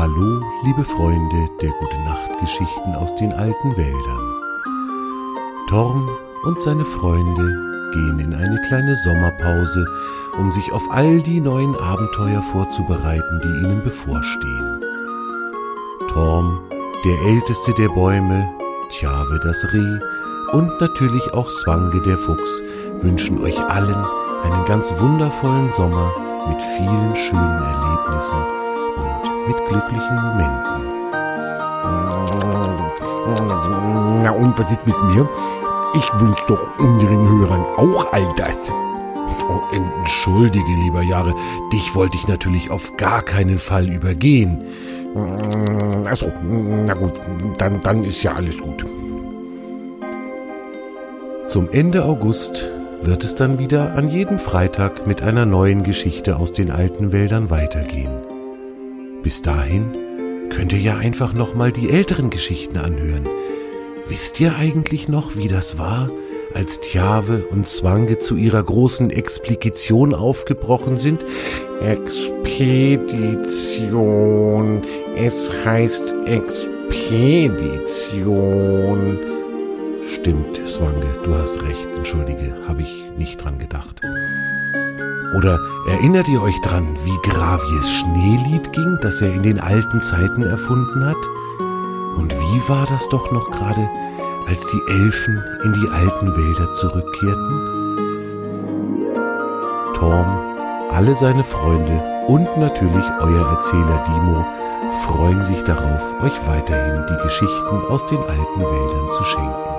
Hallo, liebe Freunde der Gute Nacht Geschichten aus den alten Wäldern. Torm und seine Freunde gehen in eine kleine Sommerpause, um sich auf all die neuen Abenteuer vorzubereiten, die ihnen bevorstehen. Torm, der älteste der Bäume, Tjave das Reh und natürlich auch Swange der Fuchs wünschen euch allen einen ganz wundervollen Sommer mit vielen schönen Erlebnissen mit glücklichen Momenten. Na und was ist mit mir? Ich wünsche doch unseren Hörern auch all das. Oh, entschuldige, lieber Jahre, dich wollte ich natürlich auf gar keinen Fall übergehen. Achso, na gut, dann, dann ist ja alles gut. Zum Ende August wird es dann wieder an jedem Freitag mit einer neuen Geschichte aus den alten Wäldern weitergehen. Bis dahin könnt ihr ja einfach nochmal die älteren Geschichten anhören. Wisst ihr eigentlich noch, wie das war, als Tjave und Zwange zu ihrer großen Explikation aufgebrochen sind? Expedition. Es heißt Expedition. Stimmt, Swange, du hast recht. Entschuldige, habe ich nicht dran gedacht. Oder erinnert ihr euch dran, wie Gravies Schneelied ging, das er in den alten Zeiten erfunden hat? Und wie war das doch noch gerade, als die Elfen in die alten Wälder zurückkehrten? Torm, alle seine Freunde und natürlich euer Erzähler Dimo freuen sich darauf, euch weiterhin die Geschichten aus den alten Wäldern zu schenken.